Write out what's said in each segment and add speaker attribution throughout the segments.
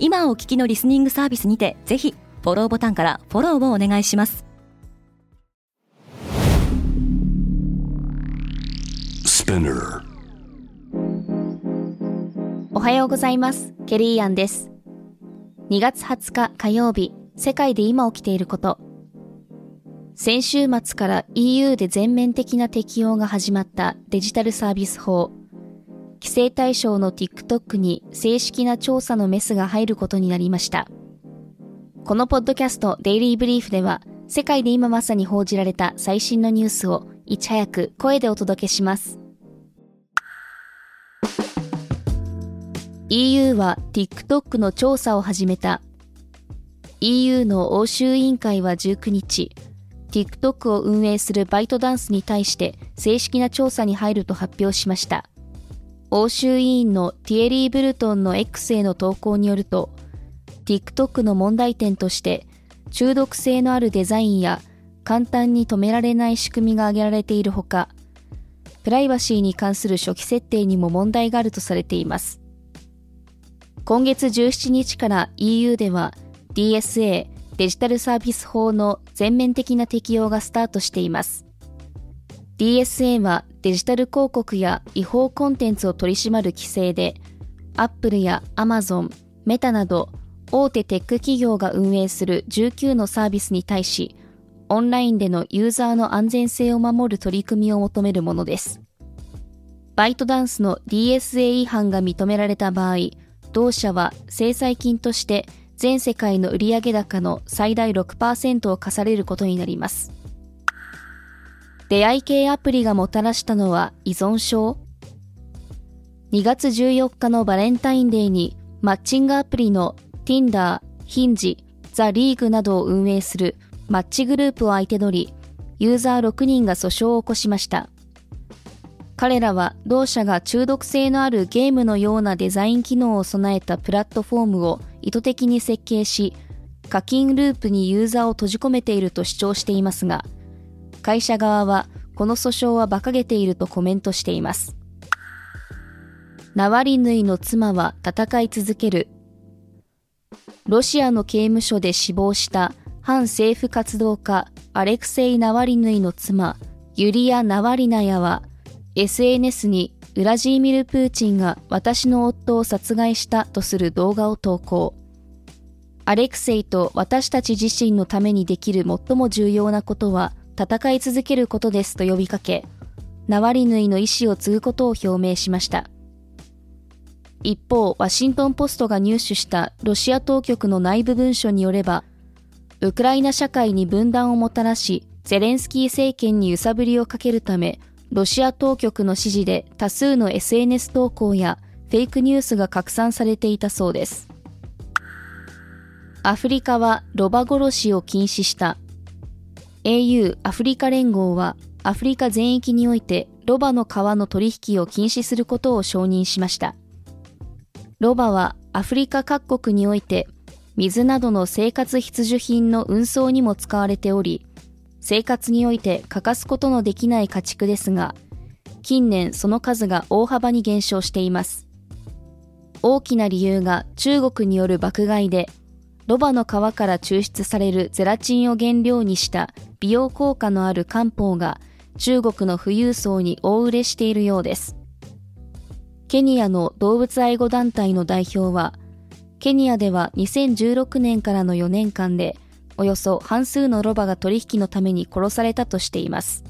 Speaker 1: 今お聞きのリスニングサービスにてぜひフォローボタンからフォローをお願いします。
Speaker 2: おはようございます。ケリーアンです。2月20日火曜日世界で今起きていること。先週末から EU で全面的な適用が始まったデジタルサービス法規制対象の TikTok に正式な調査のメスが入ることになりました。このポッドキャストデイリーブリーフでは世界で今まさに報じられた最新のニュースをいち早く声でお届けします。EU は TikTok の調査を始めた。EU の欧州委員会は19日 TikTok を運営するバイトダンスに対して正式な調査に入ると発表しました。欧州委員のティエリー・ブルトンの X への投稿によると TikTok の問題点として中毒性のあるデザインや簡単に止められない仕組みが挙げられているほかプライバシーに関する初期設定にも問題があるとされています今月17日から EU では DSA デジタルサービス法の全面的な適用がスタートしています。DSA はデジタル広告や違法コンテンツを取り締まる規制で、Apple や Amazon、メタなど大手テック企業が運営する19のサービスに対し、オンラインでのユーザーの安全性を守る取り組みを求めるものです。バイトダンスの DSA 違反が認められた場合、同社は制裁金として全世界の売上高の最大6%を課されることになります。出会い系アプリがもたらしたのは依存症 ?2 月14日のバレンタインデーにマッチングアプリの Tinder、ヒンジ、ザ・リーグなどを運営するマッチグループを相手取り、ユーザー6人が訴訟を起こしました。彼らは同社が中毒性のあるゲームのようなデザイン機能を備えたプラットフォームを意図的に設計し、課金ループにユーザーを閉じ込めていると主張していますが、会社側はこの訴訟は馬鹿げているとコメントしています。ナワリヌイの妻は戦い続ける。ロシアの刑務所で死亡した反政府活動家アレクセイ・ナワリヌイの妻ユリア・ナワリナヤは SNS にウラジーミル・プーチンが私の夫を殺害したとする動画を投稿。アレクセイと私たち自身のためにできる最も重要なことは戦い続けることですと呼びかけ、ナワリヌイの意思を継ぐことを表明しました。一方、ワシントンポストが入手したロシア当局の内部文書によれば、ウクライナ社会に分断をもたらし、ゼレンスキー政権に揺さぶりをかけるため、ロシア当局の指示で多数の SNS 投稿やフェイクニュースが拡散されていたそうです。アフリカはロバ殺しを禁止した。Au アフリカ連合はアフリカ全域においてロバの皮の取引を禁止することを承認しました。ロバはアフリカ各国において水などの生活必需品の運送にも使われており、生活において欠かすことのできない家畜ですが、近年その数が大幅に減少しています。大きな理由が中国による爆買いで、ロバの皮から抽出されるゼラチンを原料にした美容効果のある漢方が中国の富裕層に大売れしているようです。ケニアの動物愛護団体の代表は、ケニアでは2016年からの4年間でおよそ半数のロバが取引のために殺されたとしています。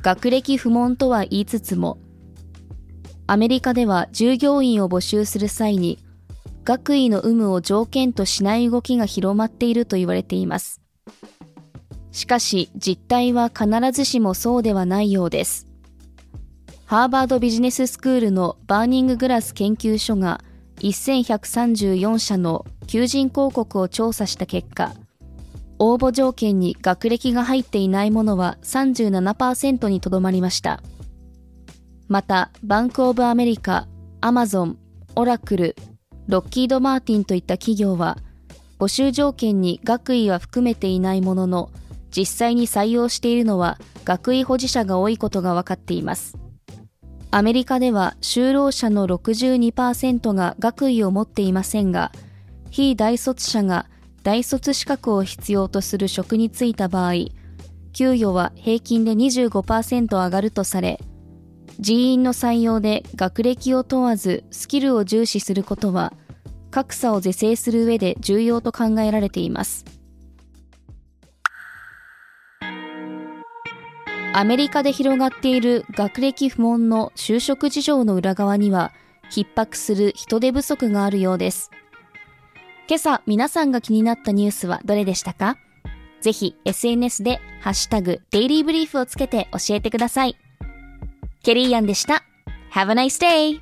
Speaker 2: 学歴不問とは言いつつも、アメリカでは従業員を募集する際に、学位の有無を条件としない動きが広まっていると言われています。しかし実態は必ずしもそうではないようです。ハーバードビジネススクールのバーニンググラス研究所が1134社の求人広告を調査した結果、応募条件に学歴が入っていないものは37%にとどまりました。また、バンクオブアメリカ、アマゾン、オラクル、ロッキード・マーティンといった企業は、募集条件に学位は含めていないものの、実際に採用しているのは学位保持者が多いことが分かっています。アメリカでは就労者の62%が学位を持っていませんが、非大卒者が大卒資格を必要とする職に就いた場合、給与は平均で25%上がるとされ、人員の採用で学歴を問わずスキルを重視することは、格差を是正する上で重要と考えられています。アメリカで広がっている学歴不問の就職事情の裏側には、逼迫する人手不足があるようです。今朝皆さんが気になったニュースはどれでしたか？ぜひ SNS でハッシュタグデイリーブリーフをつけて教えてください。ケリーアンでした。Have a nice day!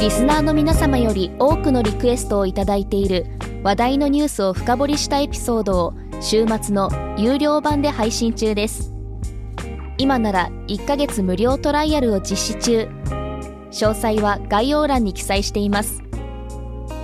Speaker 2: リスナーの皆様より多くのリクエストをいただいている話題のニュースを深掘りしたエピソードを週末の有料版で配信中です今なら1ヶ月無料トライアルを実施中詳細は概要欄に記載しています